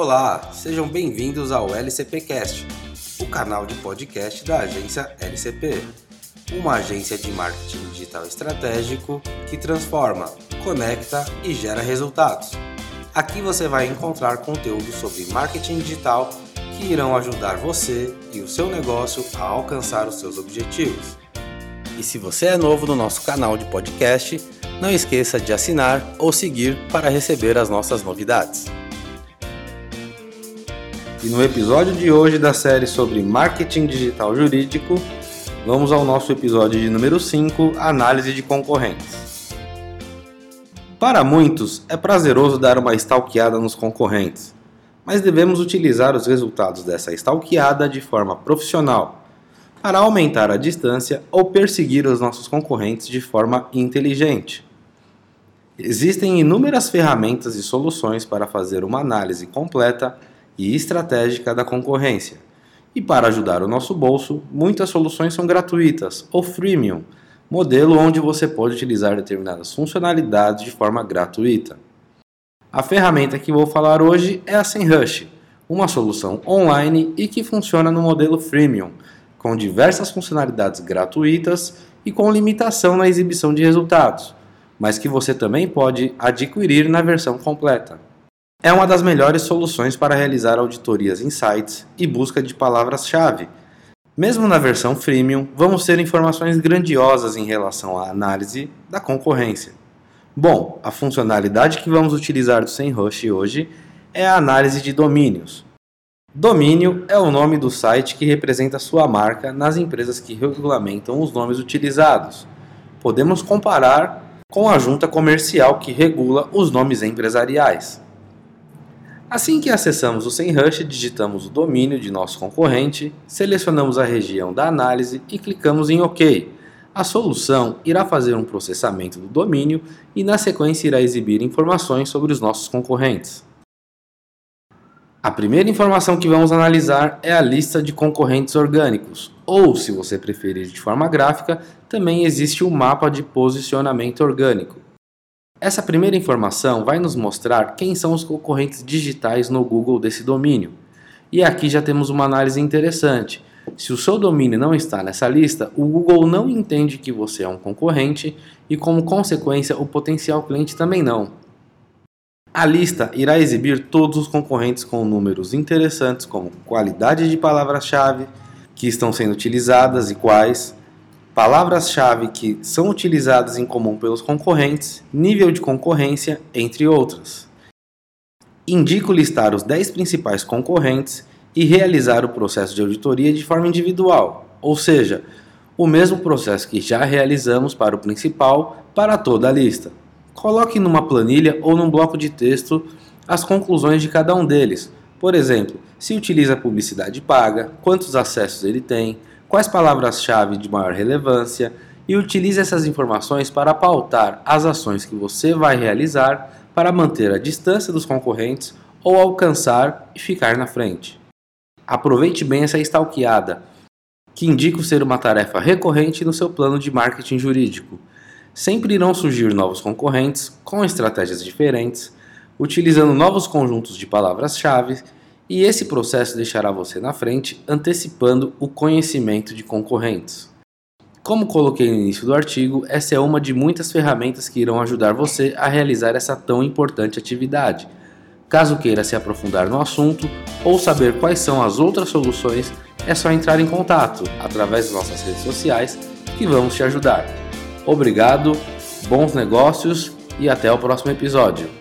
Olá, sejam bem-vindos ao LCPcast, o canal de podcast da agência LCP, uma agência de marketing digital estratégico que transforma, conecta e gera resultados. Aqui você vai encontrar conteúdo sobre marketing digital que irão ajudar você e o seu negócio a alcançar os seus objetivos. E se você é novo no nosso canal de podcast, não esqueça de assinar ou seguir para receber as nossas novidades. E no episódio de hoje da série sobre marketing digital jurídico, vamos ao nosso episódio de número 5, análise de concorrentes. Para muitos, é prazeroso dar uma stalkeada nos concorrentes, mas devemos utilizar os resultados dessa stalkeada de forma profissional, para aumentar a distância ou perseguir os nossos concorrentes de forma inteligente. Existem inúmeras ferramentas e soluções para fazer uma análise completa e estratégica da concorrência. E para ajudar o nosso bolso, muitas soluções são gratuitas ou freemium, modelo onde você pode utilizar determinadas funcionalidades de forma gratuita. A ferramenta que vou falar hoje é a SEMrush, uma solução online e que funciona no modelo freemium, com diversas funcionalidades gratuitas e com limitação na exibição de resultados, mas que você também pode adquirir na versão completa. É uma das melhores soluções para realizar auditorias em sites e busca de palavras-chave. Mesmo na versão freemium, vamos ter informações grandiosas em relação à análise da concorrência. Bom, a funcionalidade que vamos utilizar do SEMrush hoje é a análise de domínios. Domínio é o nome do site que representa sua marca nas empresas que regulamentam os nomes utilizados. Podemos comparar com a junta comercial que regula os nomes empresariais. Assim que acessamos o SEMrush, digitamos o domínio de nosso concorrente, selecionamos a região da análise e clicamos em OK. A solução irá fazer um processamento do domínio e, na sequência, irá exibir informações sobre os nossos concorrentes. A primeira informação que vamos analisar é a lista de concorrentes orgânicos, ou, se você preferir de forma gráfica, também existe o mapa de posicionamento orgânico. Essa primeira informação vai nos mostrar quem são os concorrentes digitais no Google desse domínio. E aqui já temos uma análise interessante. Se o seu domínio não está nessa lista, o Google não entende que você é um concorrente e, como consequência, o potencial cliente também não. A lista irá exibir todos os concorrentes com números interessantes, como qualidade de palavras-chave que estão sendo utilizadas e quais, palavras-chave que são utilizadas em comum pelos concorrentes, nível de concorrência, entre outras. Indico listar os 10 principais concorrentes e realizar o processo de auditoria de forma individual, ou seja, o mesmo processo que já realizamos para o principal para toda a lista. Coloque numa planilha ou num bloco de texto as conclusões de cada um deles. Por exemplo, se utiliza publicidade paga, quantos acessos ele tem, quais palavras-chave de maior relevância e utilize essas informações para pautar as ações que você vai realizar para manter a distância dos concorrentes ou alcançar e ficar na frente. Aproveite bem essa stalkeada, que indica ser uma tarefa recorrente no seu plano de marketing jurídico. Sempre irão surgir novos concorrentes com estratégias diferentes, utilizando novos conjuntos de palavras-chave e esse processo deixará você na frente, antecipando o conhecimento de concorrentes. Como coloquei no início do artigo, essa é uma de muitas ferramentas que irão ajudar você a realizar essa tão importante atividade. Caso queira se aprofundar no assunto ou saber quais são as outras soluções, é só entrar em contato através das nossas redes sociais que vamos te ajudar. Obrigado, bons negócios e até o próximo episódio.